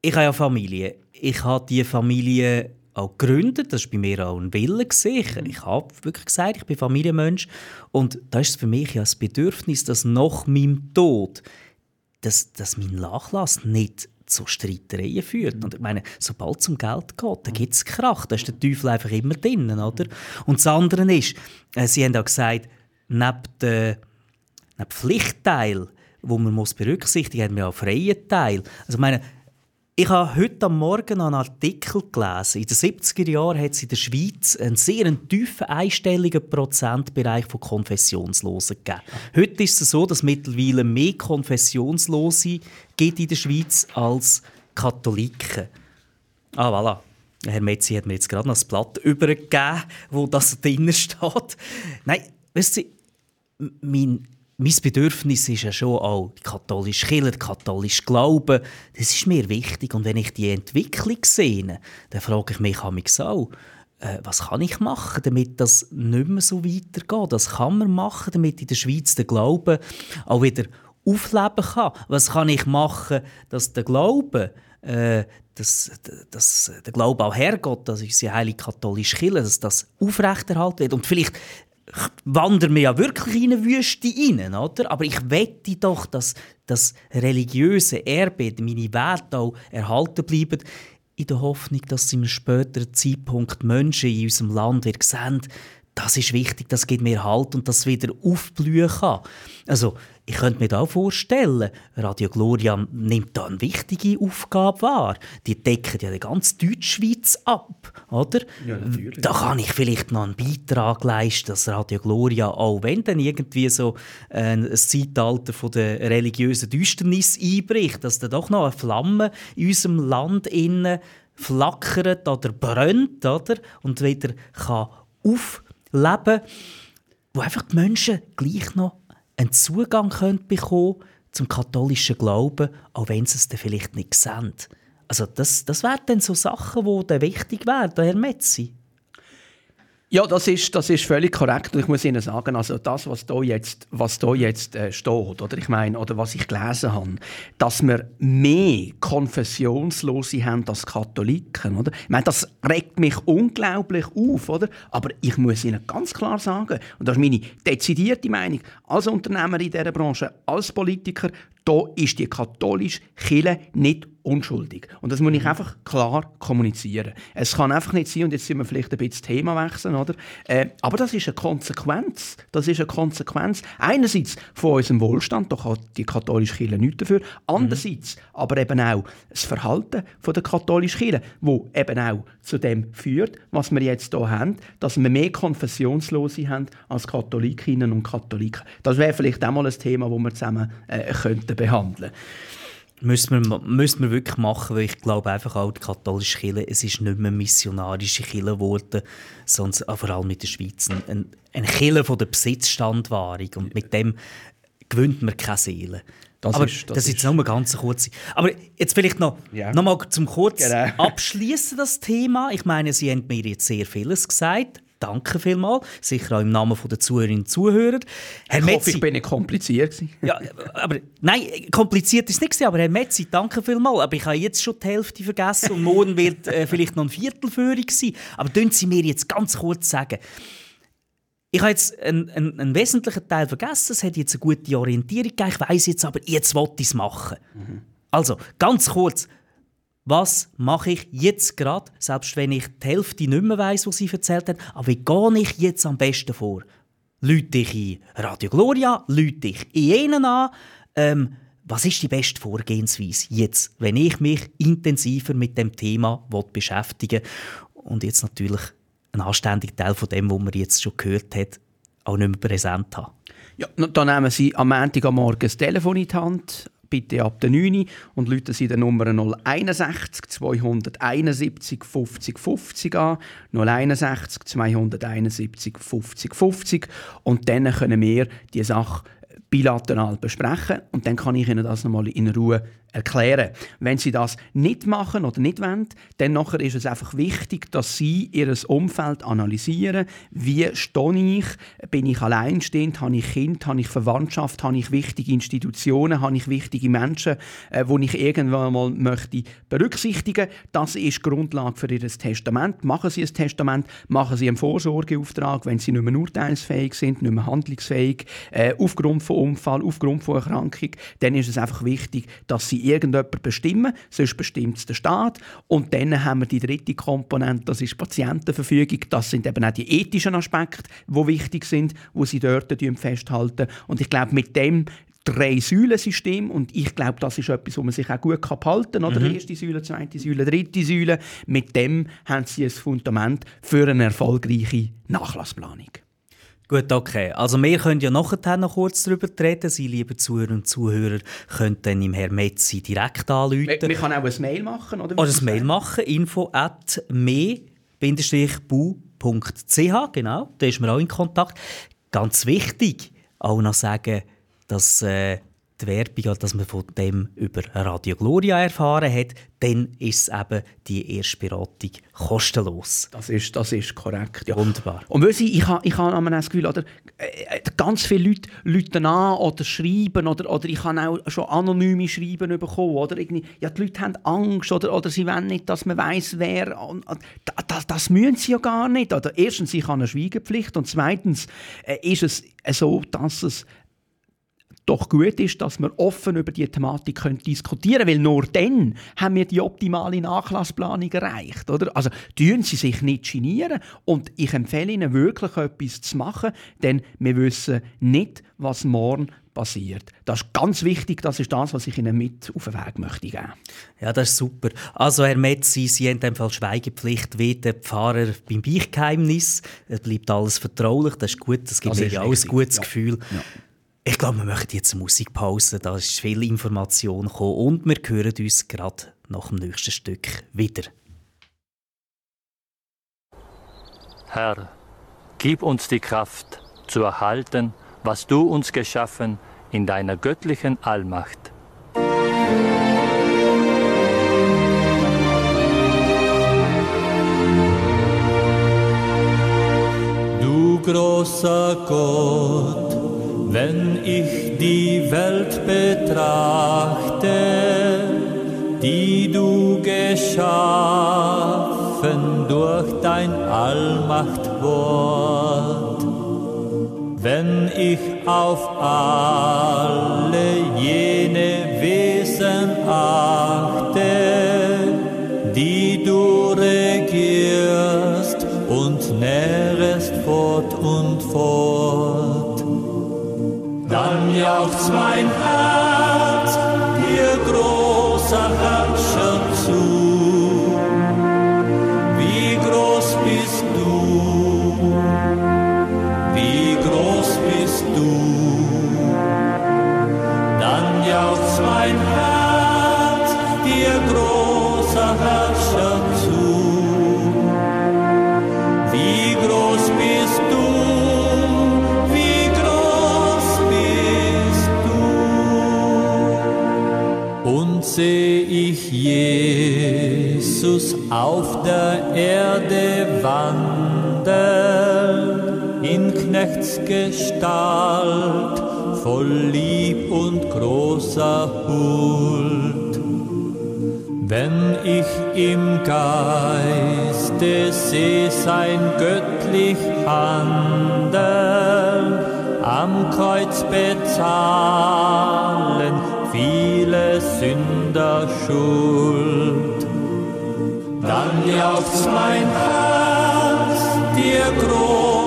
ich habe ja Familie. Ich habe diese Familie auch gegründet. Das war bei mir auch ein Wille. Ich, ich habe wirklich gesagt, ich bin Familienmensch. Und da ist es für mich ja das Bedürfnis, dass nach meinem Tod, dass, dass mein Nachlass nicht zu Streitereien führt. Und ich meine, sobald es um Geld geht, dann gibt es Krach. Da ist der Teufel einfach immer drin, oder? Und das andere ist, äh, Sie haben auch gesagt, neben dem Pflichtteil, wo man muss berücksichtigen muss, haben wir auch einen freien Teil. Also ich meine, ich habe heute am Morgen einen Artikel gelesen. In den 70er Jahren hat es in der Schweiz einen sehr tiefen einstelligen Prozentbereich von Konfessionslosen gegeben. Heute ist es so, dass es mittlerweile mehr Konfessionslose gibt in der Schweiz als Katholiken. Ah, voilà. Herr Metzi hat mir jetzt gerade noch das Blatt übergegeben, wo das drin steht. Nein, weißt du, mein mein Bedürfnis ist ja schon auch die katholische Kirche, der katholische Glaube. Das ist mir wichtig. Und wenn ich die Entwicklung sehe, dann frage ich mich auch, äh, was kann ich machen, damit das nicht mehr so weitergeht? Was kann man machen, damit in der Schweiz der Glaube auch wieder aufleben kann? Was kann ich machen, dass der Glaube äh, dass, dass der Glaube auch hergeht, dass unsere heilige katholische Kirche, dass das aufrechterhalten wird. Und vielleicht wandern wir ja wirklich in eine Wüste rein, oder? Aber ich wette doch, dass das religiöse Erbe, meine Werte auch erhalten bleiben, in der Hoffnung, dass sie einem späteren Zeitpunkt Menschen in unserem Land sehen, das ist wichtig, das gibt mir Halt und das wieder aufblühen kann. Also, ich könnte mir da vorstellen, Radio Gloria nimmt da eine wichtige Aufgabe wahr. Die decken ja die ganze Deutschschweiz ab, oder? Ja, natürlich. Da kann ich vielleicht noch einen Beitrag leisten, dass Radio Gloria, auch wenn dann irgendwie so ein Zeitalter von der religiösen Düsternis einbricht, dass da doch noch eine Flamme in unserem Land innen flackert oder brennt, oder? Und wieder kann aufleben, wo einfach die Menschen gleich noch einen Zugang können bekommen zum katholischen Glauben, auch wenn sie es dann vielleicht nicht sehen. Also das, das wären dann so Sachen, die dann wichtig wären, Herr Metzi. Ja, das ist, das ist völlig korrekt. Und ich muss Ihnen sagen, also das, was da jetzt, was da jetzt äh, steht, oder ich meine, oder was ich gelesen habe, dass wir mehr Konfessionslose haben als Katholiken, oder? Ich meine, das regt mich unglaublich auf, oder? Aber ich muss Ihnen ganz klar sagen, und das ist meine dezidierte Meinung, als Unternehmer in dieser Branche, als Politiker, da ist die katholische Kirche nicht unschuldig. Und das muss ich mhm. einfach klar kommunizieren. Es kann einfach nicht sein, und jetzt sind wir vielleicht ein bisschen das Thema wechseln, oder? Äh, aber das ist eine Konsequenz. Das ist eine Konsequenz einerseits von unserem Wohlstand, da kann die katholische Kirche nichts dafür, andererseits mhm. aber eben auch das Verhalten von der katholischen Kirche, wo eben auch zu dem führt, was wir jetzt hier haben, dass wir mehr Konfessionslose haben als Katholikinnen und Katholiken. Das wäre vielleicht auch mal ein Thema, das wir zusammen äh, könnten behandeln. Müssen wir, müssen wir wirklich machen, weil ich glaube einfach auch die katholische Kirche, es ist nicht mehr missionarische Kirche geworden, sondern vor allem mit der Schweiz eine, eine Kirche von der Besitzstandwahrung und mit dem gewöhnt man keine Seele. Das aber ist, das, das ist jetzt nur ganz kurz. Aber jetzt vielleicht noch, ja. noch mal zum kurz genau. abschließen das Thema. Ich meine, Sie haben mir jetzt sehr vieles gesagt. Danke vielmals. Sicher auch im Namen der Zuhörerinnen und Zuhörer. Herr ich Metzi, hoffe, ich bin nicht kompliziert. ja, aber, nein, kompliziert ist es nicht. Aber Herr Metzi, danke vielmals. Aber ich habe jetzt schon die Hälfte vergessen und morgen wird äh, vielleicht noch ein Viertelführung sein. Aber können Sie mir jetzt ganz kurz sagen, ich habe jetzt einen, einen, einen, wesentlichen Teil vergessen. Es hat jetzt eine gute Orientierung gegeben. Ich weiss jetzt aber, jetzt wollte ich es machen. Mhm. Also, ganz kurz was mache ich jetzt gerade, selbst wenn ich die Hälfte nicht mehr weiss, was sie erzählt haben, aber wie gehe ich jetzt am besten vor? Lüte ich in Radio Gloria, lüte ich in jenen an, ähm, was ist die beste Vorgehensweise jetzt, wenn ich mich intensiver mit dem Thema beschäftigen und jetzt natürlich einen anständigen Teil von dem, was man jetzt schon gehört hat, auch nicht mehr präsent haben? Ja, dann nehmen Sie am Montag am Morgen das Telefon in die Hand, bitte ab der 9 und rufen Sie die Nummer 061 271 50 50 an. 061 271 50 50 und dann können wir die Sache bilateral besprechen und dann kann ich Ihnen das nochmal in Ruhe erklären. Wenn Sie das nicht machen oder nicht wollen, dann nachher ist es einfach wichtig, dass Sie Ihr Umfeld analysieren. Wie stehe ich? Bin ich alleinstehend? Habe ich Kind? Habe ich Verwandtschaft? Habe ich wichtige Institutionen? Habe ich wichtige Menschen, äh, die ich irgendwann mal möchte berücksichtigen? Das ist Grundlage für Ihr Testament. Machen Sie ein Testament, machen Sie einen Vorsorgeauftrag, wenn Sie nicht mehr urteilsfähig sind, nicht mehr handlungsfähig, äh, aufgrund von Unfall, aufgrund von Erkrankung, dann ist es einfach wichtig, dass Sie irgendjemand bestimmen, sonst bestimmt es der Staat. Und dann haben wir die dritte Komponente, das ist Patientenverfügung. Das sind eben auch die ethischen Aspekte, die wichtig sind, wo sie dort festhalten. Und ich glaube, mit dem Drei-Säulen-System und ich glaube, das ist etwas, wo man sich auch gut behalten kann. Mhm. Erste Säule, zweite Säule, dritte Säule. Mit dem haben sie ein Fundament für eine erfolgreiche Nachlassplanung. Gut, okay. Also wir können ja nachher noch kurz darüber reden. Sie, liebe Zuhörer und Zuhörer, können dann im Herrn Metzi direkt anrufen. Wir, wir können auch ein Mail machen, oder? Oder ein Mail machen, info at me-bu.ch, genau, da ist man auch in Kontakt. Ganz wichtig, auch noch sagen, dass äh, die Werbung, dass man von dem über Radio Gloria erfahren hat, dann ist es eben die Erstberatung kostenlos. Das ist, das ist korrekt, ja. Wunderbar. Und weil ich, ich habe ich hab das Gefühl, oder, äh, ganz viele Leute rufen an oder schreiben, oder, oder ich habe auch schon anonyme Schreiben bekommen, oder irgendwie, ja, die Leute haben Angst, oder, oder sie wollen nicht, dass man weiß wer, das, das müssen sie ja gar nicht. Oder erstens, ich habe eine Schweigepflicht, und zweitens äh, ist es so, dass es doch gut ist, dass wir offen über die Thematik können diskutieren können, weil nur dann haben wir die optimale Nachlassplanung erreicht. Oder? Also tun Sie sich nicht genieren und ich empfehle Ihnen wirklich etwas zu machen, denn wir wissen nicht, was morgen passiert. Das ist ganz wichtig, das ist das, was ich Ihnen mit auf den Weg möchte geben. Ja, das ist super. Also Herr Metzi, Sie haben in dem Fall Schweigepflicht wie der Pfarrer beim Beichtgeheimnis. Es bleibt alles vertraulich, das ist gut, das gibt das mir auch ein gutes ja. Gefühl. Ja. Ich glaube, wir machen jetzt eine Musikpause. Da ist viel Information gekommen und wir hören uns gerade nach dem nächsten Stück wieder. Herr, gib uns die Kraft zu erhalten, was du uns geschaffen in deiner göttlichen Allmacht. Du großer Gott, wenn ich die Welt betrachte, die du geschaffen durch dein Allmachtwort, wenn ich auf alle jene Wesen achte, dann jauchzt mein Herz auf der Erde wandern, in Knechtsgestalt, voll Lieb und großer Huld. Wenn ich im Geiste seh sein göttlich Handeln, am Kreuz bezahlen, viele Sünder Schuld. Jauchzt mein Herz dir großer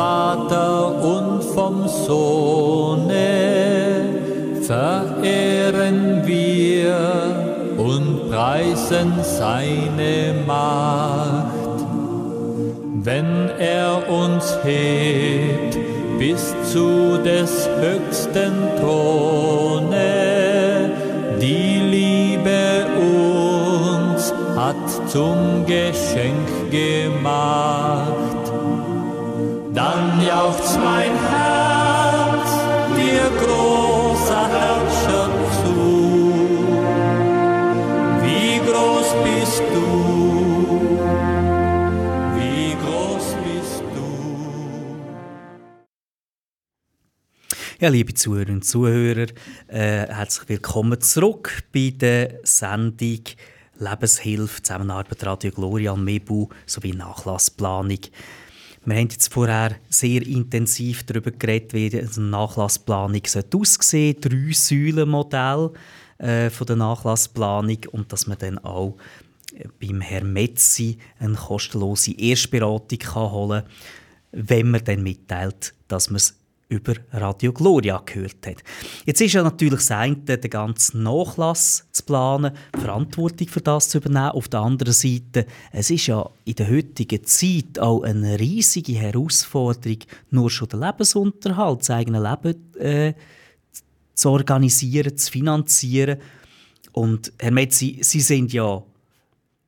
Vater und vom Sohne verehren wir und preisen seine Macht. Wenn er uns hebt bis zu des höchsten Throne, die Liebe uns hat zum Geschenk gemacht. Liebe Zuhörerinnen und Zuhörer, äh, herzlich willkommen zurück bei der Sendung Lebenshilfe, Zusammenarbeit Radio Gloria und Mebu sowie Nachlassplanung. Wir haben jetzt vorher sehr intensiv darüber geredet, wie eine Nachlassplanung aussehen sollte. Drei Säulenmodell äh, der Nachlassplanung und dass man dann auch äh, beim Herrn Metzi eine kostenlose Erstberatung kann holen kann, wenn man dann mitteilt, dass man es über Radio Gloria gehört hat. Jetzt ist ja natürlich das eine, den ganzen Nachlass zu planen, Verantwortung für das zu übernehmen. Auf der anderen Seite, es ist ja in der heutigen Zeit auch eine riesige Herausforderung, nur schon den Lebensunterhalt, das eigene Leben äh, zu organisieren, zu finanzieren. Und Herr Metzi, Sie sind ja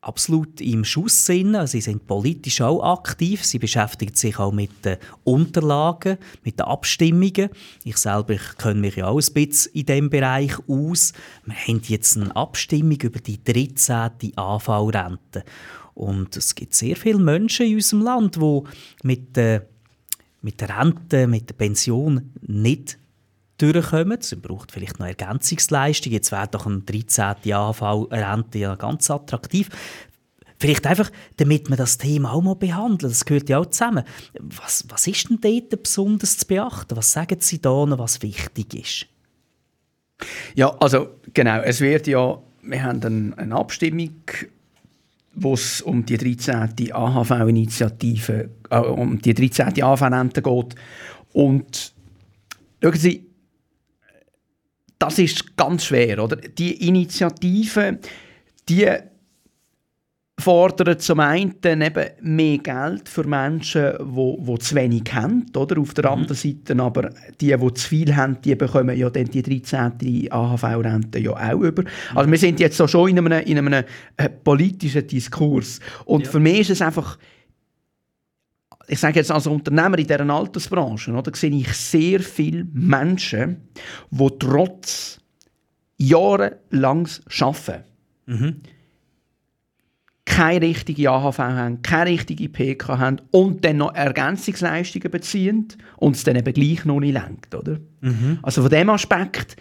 absolut im Schuss sind. Sie sind politisch auch aktiv. Sie beschäftigen sich auch mit den Unterlagen, mit den Abstimmungen. Ich selber kenne mich ja auch ein bisschen in diesem Bereich aus. Wir haben jetzt eine Abstimmung über die 13. AV-Rente. Und es gibt sehr viele Menschen in unserem Land, die mit der, mit der Rente, mit der Pension nicht durchkommen. Es braucht vielleicht noch Ergänzungsleistungen. Jetzt wäre doch ein 13. AHV-Rente ja ganz attraktiv. Vielleicht einfach, damit man das Thema auch mal behandelt. Das gehört ja auch zusammen. Was, was ist denn dort besonders zu beachten? Was sagen Sie da noch, was wichtig ist? Ja, also genau. Es wird ja, wir haben eine, eine Abstimmung, wo es um die 13. AHV-Initiative, äh, um die 13. AHV-Rente geht. Und schauen Sie, das ist ganz schwer, oder? Die Initiative, die fordern zum einen eben mehr Geld für Menschen, die, die zu wenig haben, oder? Auf der mhm. anderen Seite aber die, die zu viel haben, die bekommen ja dann die 13. AHV-Rente ja auch über. Also wir sind jetzt so schon in einem, in einem äh, politischen Diskurs. Und ja. für mich ist es einfach ich sage jetzt als Unternehmer in dieser Altersbranche, oder, sehe ich sehr viele Menschen, die trotz jahrelanges Arbeiten mhm. keine richtige AHV haben, keine richtige PK haben und dann noch Ergänzungsleistungen beziehen und es dann eben gleich noch nicht lenkt. Oder? Mhm. Also von dem Aspekt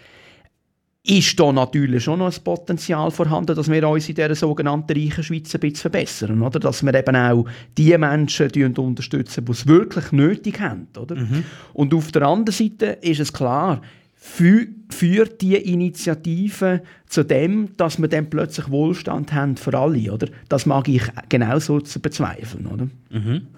ist da natürlich schon noch ein Potenzial vorhanden, dass wir uns in dieser sogenannten reichen Schweiz ein bisschen verbessern. Oder? Dass wir eben auch die Menschen unterstützen, die es wirklich nötig haben. Oder? Mhm. Und auf der anderen Seite ist es klar, führt die Initiative zu dem, dass wir dann plötzlich Wohlstand haben für alle. Oder? Das mag ich genauso zu bezweifeln. Oder? Mhm.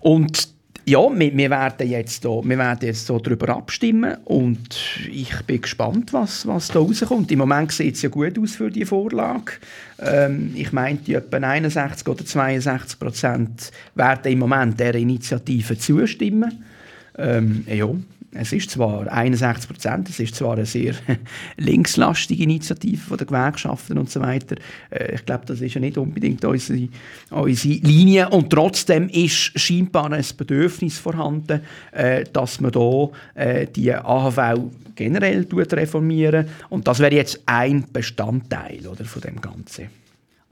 Und ja, wir, wir, werden jetzt hier, wir werden jetzt so darüber abstimmen und ich bin gespannt, was, was da rauskommt. Im Moment sieht es ja gut aus für die Vorlage. Ähm, ich meinte, etwa 61 oder 62 Prozent werden im Moment der Initiative zustimmen. Ähm, ja, es ist zwar 61 Prozent, es ist zwar eine sehr linkslastige Initiative von den Gewerkschaften und so weiter. Äh, ich glaube, das ist ja nicht unbedingt unsere, unsere Linie. Und trotzdem ist scheinbar ein Bedürfnis vorhanden, äh, dass man da äh, die AHV generell reformieren Und das wäre jetzt ein Bestandteil oder, von dem Ganzen.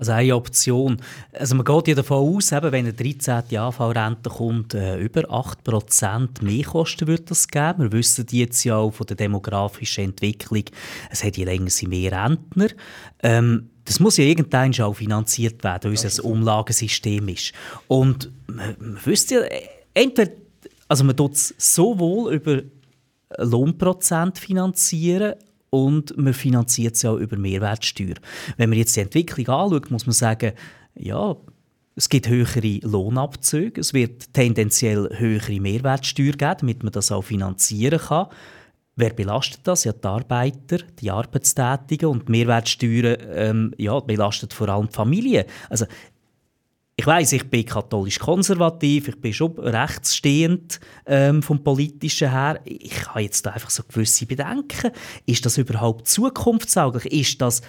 Also eine Option. Also man geht ja davon aus, eben, wenn eine 13. AV-Rente kommt, äh, über 8% mehr Kosten wird das geben. Wir wissen jetzt ja auch von der demografischen Entwicklung, es hat je länger mehr Rentner. Ähm, das muss ja irgendwann auch finanziert werden, weil es ein Umlagensystem ist. Und man, man wüsste ja, entweder, also man tut es sowohl über Lohnprozent finanzieren, und man finanziert es auch über Mehrwertsteuer. Wenn man jetzt die Entwicklung anschaut, muss man sagen, ja, es gibt höhere Lohnabzüge, es wird tendenziell höhere Mehrwertsteuer geben, damit man das auch finanzieren kann. Wer belastet das? Ja, die Arbeiter, die Arbeitstätigen und die Mehrwertsteuern ähm, ja, belastet vor allem die Familien. Also ich weiß, ich bin katholisch konservativ, ich bin schon rechtsstehend ähm, vom politischen her. Ich habe jetzt da einfach so gewisse Bedenken. Ist das überhaupt zukunftstauglich? Ist das,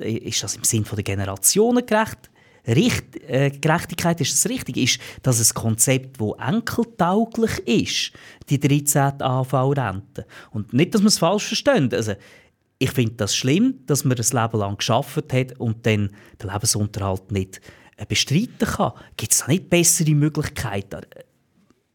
ist das im Sinn der Generationen gerecht? Richt, äh, Gerechtigkeit ist das richtig? Ist das ein Konzept, das enkeltauglich ist, die 13. AV-Rente? Und nicht, dass man es falsch versteht. Also, ich finde das schlimm, dass man ein Leben lang geschafft hat und dann den Lebensunterhalt nicht bestreiten kann. Gibt es da nicht bessere Möglichkeiten?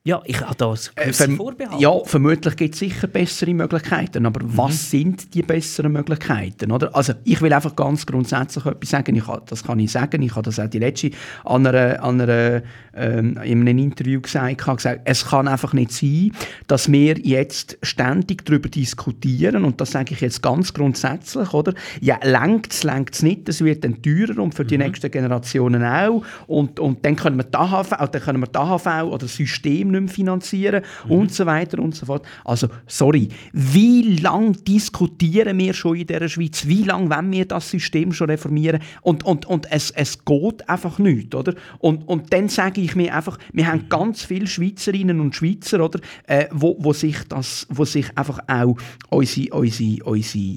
Ja, ich habe da äh, verm Vorbehalte. Ja, vermutlich gibt es sicher bessere Möglichkeiten, aber mhm. was sind die besseren Möglichkeiten? Oder? Also ich will einfach ganz grundsätzlich etwas sagen, ich, das kann ich sagen, ich habe das auch die letzte an einer, an einer, ähm, in einem Interview gesagt, ich gesagt, es kann einfach nicht sein, dass wir jetzt ständig darüber diskutieren und das sage ich jetzt ganz grundsätzlich, oder? Ja, längt es, längt es nicht, das wird dann teurer und für die mhm. nächsten Generationen auch und, und dann können wir die AHV, dann können wir die AHV oder das System nicht mehr finanzieren mhm. und so weiter und so fort. Also, sorry, wie lange diskutieren wir schon in dieser Schweiz? Wie lange wollen wir das System schon reformieren? Und, und, und es, es geht einfach nicht, oder? Und, und dann sage ich mir einfach, wir haben ganz viele Schweizerinnen und Schweizer, oder, äh, wo, wo, sich das, wo sich einfach auch unsere, unsere, unsere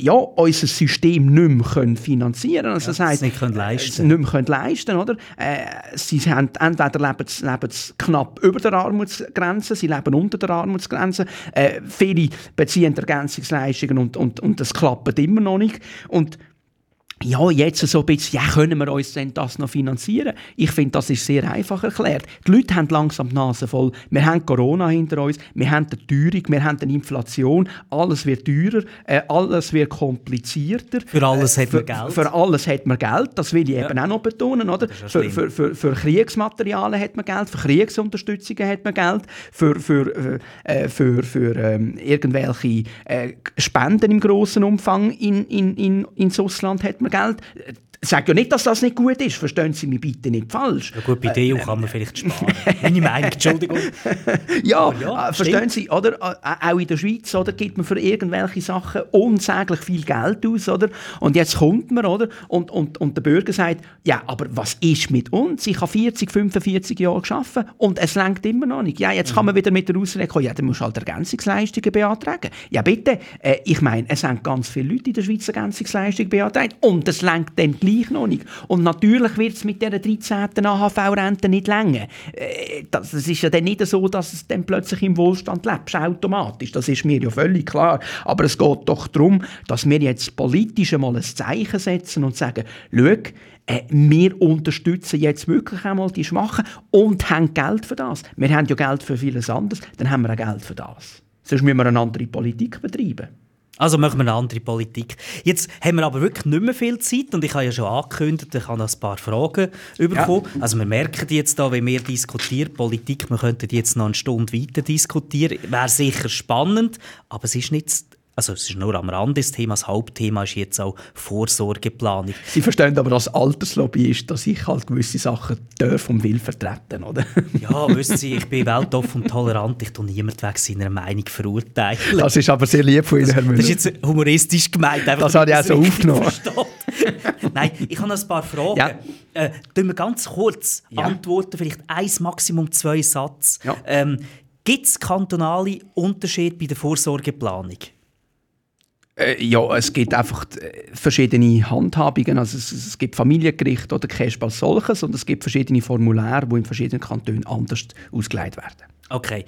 ja, unser System nicht mehr können finanzieren können. Also ja, das heisst, nicht, können leisten. nicht mehr können leisten oder? Äh, sie haben, entweder leben leben knapp über der Armutsgrenze, sie leben unter der Armutsgrenze. Äh, viele beziehen Ergänzungsleistungen und, und, und das klappt immer noch nicht. Und ja, jetzt so ein bisschen, ja, können wir uns denn das noch finanzieren? Ich finde, das ist sehr einfach erklärt. Die Leute haben langsam die Nase voll. Wir haben Corona hinter uns, wir haben die Teuerung, wir haben die Inflation, alles wird teurer, äh, alles wird komplizierter. Für alles äh, hat man Geld. Für alles hat man Geld, das will ich ja. eben auch noch betonen, oder? Für, für, für, für, Kriegsmaterialien hat man Geld, für Kriegsunterstützungen hat man Geld, für, für, äh, für, für ähm, irgendwelche äh, Spenden im grossen Umfang in, in, in, ins Ausland hat man man Geld. Ich sage ja nicht, dass das nicht gut ist, verstehen Sie mich bitte nicht falsch. Ja gut, bei äh, DEU kann man vielleicht sparen. Meine Meinung, Entschuldigung. ja, ja äh, verstehen Sie, oder? Äh, auch in der Schweiz oder, gibt man für irgendwelche Sachen unsäglich viel Geld aus, oder? Und jetzt kommt man, oder? Und, und, und der Bürger sagt, ja, aber was ist mit uns? Ich habe 40, 45 Jahre geschafft und es längt immer noch nicht. Ja, jetzt kann man wieder mit der Ausrede kommen, ja, dann musst du halt Ergänzungsleistungen beantragen. Ja, bitte. Äh, ich meine, es haben ganz viele Leute in der Schweiz Ergänzungsleistungen beantragt und es längt dann gleich noch nicht. Und natürlich wird es mit dieser 13. AHV-Rente nicht länger. Äh, das, ist ja dann nicht so, dass es dann plötzlich im Wohlstand lebst, automatisch. Das ist mir ja völlig klar. Aber es geht doch darum, dass wir jetzt politisch einmal ein Zeichen setzen und sagen, schau, äh, wir unterstützen jetzt wirklich einmal die Schwachen und haben Geld für das. Wir haben ja Geld für vieles anderes, dann haben wir auch Geld für das. Sonst müssen wir eine andere Politik betreiben. Also machen wir eine andere Politik. Jetzt haben wir aber wirklich nicht mehr viel Zeit und ich habe ja schon angekündigt, ich habe noch ein paar Fragen bekommen. Ja. Also wir merken jetzt da, wenn wir diskutieren, Politik, wir könnten jetzt noch eine Stunde weiter diskutieren. Wäre sicher spannend, aber es ist nicht also es ist nur am Rand das Thema, das Hauptthema ist jetzt auch Vorsorgeplanung. Sie verstehen aber als Alterslobbyist, dass ich halt gewisse Sachen darf und will vertreten, oder? ja, wissen Sie, ich bin weltoffen und tolerant, ich tue niemand wegen seiner Meinung verurteilen. Das ist aber sehr lieb von Ihnen, Herr Müller. Das ist jetzt humoristisch gemeint. Das habe ich auch so aufgenommen. Nein, ich habe noch ein paar Fragen. Ja. Äh, wir ganz kurz ja. antworten, vielleicht eins, Maximum zwei Sätze. Ja. Ähm, Gibt es kantonale Unterschiede bei der Vorsorgeplanung? Äh, ja, es gibt einfach äh, verschiedene Handhabungen. Also es, es gibt Familiengericht oder CASP als solches und es gibt verschiedene Formulare, die in verschiedenen Kantonen anders ausgelegt werden. Okay.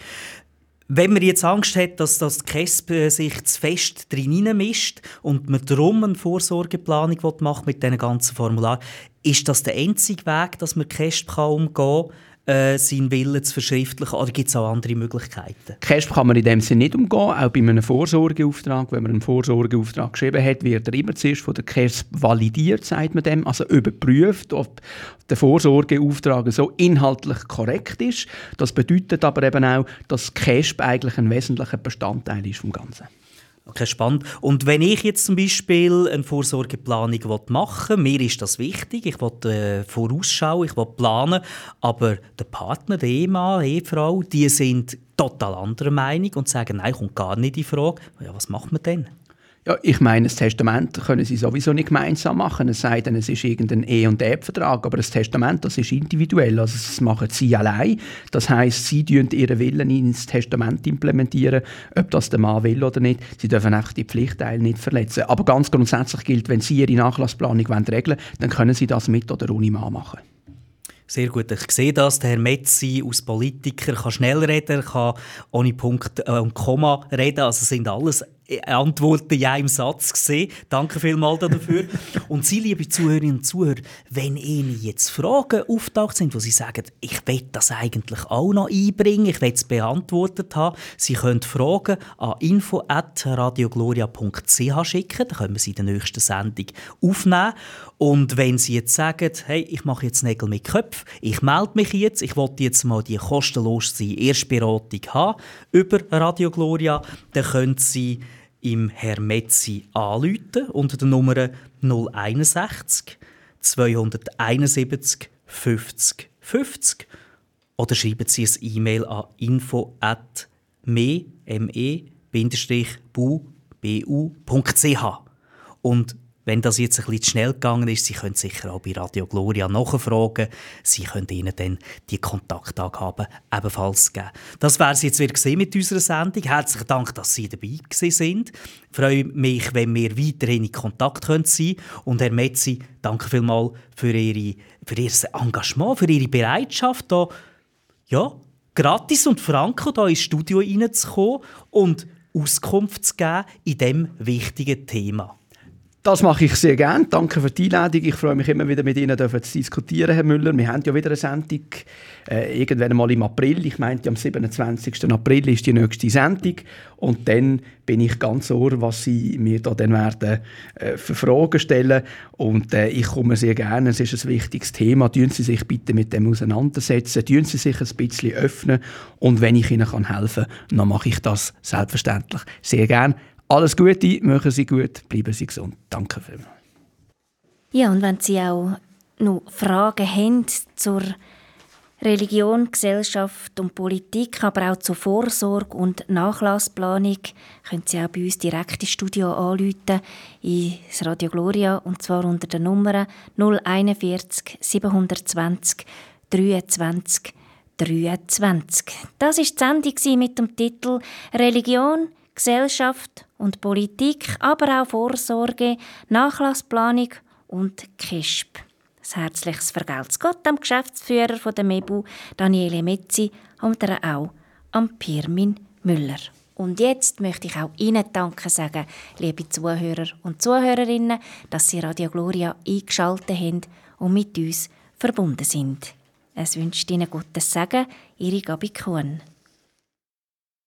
Wenn man jetzt Angst hat, dass das KESP sich zu fest drin mischt und man darum eine Vorsorgeplanung macht mit diesen ganzen Formularen, ist das der einzige Weg, dass man KESP umgehen kann? Äh, seinen Willen zu verschriftlichen? Oder gibt es auch andere Möglichkeiten? CASP kann man in dem Sinne nicht umgehen. Auch bei einem Vorsorgeauftrag, wenn man einen Vorsorgeauftrag geschrieben hat, wird er immer zuerst von der CASP validiert, sagt man dem, also überprüft, ob der Vorsorgeauftrag so inhaltlich korrekt ist. Das bedeutet aber eben auch, dass CASP eigentlich ein wesentlicher Bestandteil ist vom Ganzen. Okay, spannend. Und wenn ich jetzt zum Beispiel eine Vorsorgeplanung machen will, mir ist das wichtig, ich will äh, vorausschauen, ich will planen, aber der Partner, der Ehemann, Ehefrau, die sind total anderer Meinung und sagen, nein, kommt gar nicht in Frage. Ja, was macht man denn? Ja, ich meine, das Testament können Sie sowieso nicht gemeinsam machen, es sei denn, es ist irgendein Ehe- und Erbvertrag, aber das Testament, das ist individuell, also das machen Sie allein. Das heißt, Sie tun Ihren Willen ins Testament implementieren, ob das der Mann will oder nicht. Sie dürfen einfach die Pflichtteile nicht verletzen. Aber ganz grundsätzlich gilt, wenn Sie Ihre Nachlassplanung regeln wollen, dann können Sie das mit oder ohne Mann machen. Sehr gut, ich sehe das. Der Herr Metzi als Politiker kann schnell reden, kann ohne Punkt äh, und Komma reden. Also sind alles Antworten in einem Satz gesehen. Danke vielmals dafür. und Sie, liebe Zuhörerinnen und Zuhörer, wenn Ihnen jetzt Fragen auftaucht sind, wo Sie sagen, ich will das eigentlich auch noch einbringen, ich will es beantwortet haben, Sie können Fragen an info.radiogloria.ch schicken, dann können wir sie in der nächsten Sendung aufnehmen. Und wenn Sie jetzt sagen, hey, ich mache jetzt Nägel mit Köpfen, ich melde mich jetzt, ich wollte jetzt mal die kostenlose Erstberatung haben über Radio Gloria, dann können Sie im Herr Metzi anrufen unter der Nummer 061 271 50 50 oder schreiben Sie ein E-Mail an info at me-bu.ch. Und wenn das jetzt ein bisschen zu schnell gegangen ist, Sie können sicher auch bei Radio Gloria nachfragen. Sie können Ihnen dann die Kontaktangaben ebenfalls geben. Das wäre es jetzt wieder mit unserer Sendung. Herzlichen Dank, dass Sie dabei sind. Ich freue mich, wenn wir weiterhin in Kontakt sein können. Und Herr Metzi, danke vielmals für, Ihre, für Ihr Engagement, für Ihre Bereitschaft, hier, ja, gratis und franco hier ins Studio reinzukommen und Auskunft zu geben in diesem wichtigen Thema. Das mache ich sehr gerne. Danke für die Einladung. Ich freue mich immer wieder mit Ihnen zu diskutieren, Herr Müller. Wir haben ja wieder eine Sendung äh, irgendwann mal im April. Ich meinte, am 27. April ist die nächste Sendung. Und dann bin ich ganz ohr, was Sie mir da dann werden äh, für Fragen stellen. Und äh, ich komme sehr gerne. Es ist ein wichtiges Thema. Tun Sie sich bitte mit dem auseinandersetzen. Tun Sie sich ein bisschen öffnen. Und wenn ich Ihnen helfen kann, dann mache ich das selbstverständlich sehr gerne. Alles Gute, machen Sie gut, bleiben Sie gesund. Danke vielmals. Ja, und wenn Sie auch noch Fragen haben zur Religion, Gesellschaft und Politik, aber auch zur Vorsorge und Nachlassplanung, können Sie auch bei uns direkt ins Studio anrufen, ins Radio Gloria, und zwar unter der Nummer 041 720 23 23. Das war die Sendung mit dem Titel Religion, Gesellschaft und Politik, aber auch Vorsorge, Nachlassplanung und KISP. Ein herzliches Vergelt's Gott am Geschäftsführer der MEBU, Daniele Metzi, und auch am Pirmin Müller. Und jetzt möchte ich auch Ihnen Danke sagen, liebe Zuhörer und Zuhörerinnen, dass Sie Radio Gloria eingeschaltet haben und mit uns verbunden sind. Es wünscht Ihnen gutes Segen, Ihre Gabi Kuhn.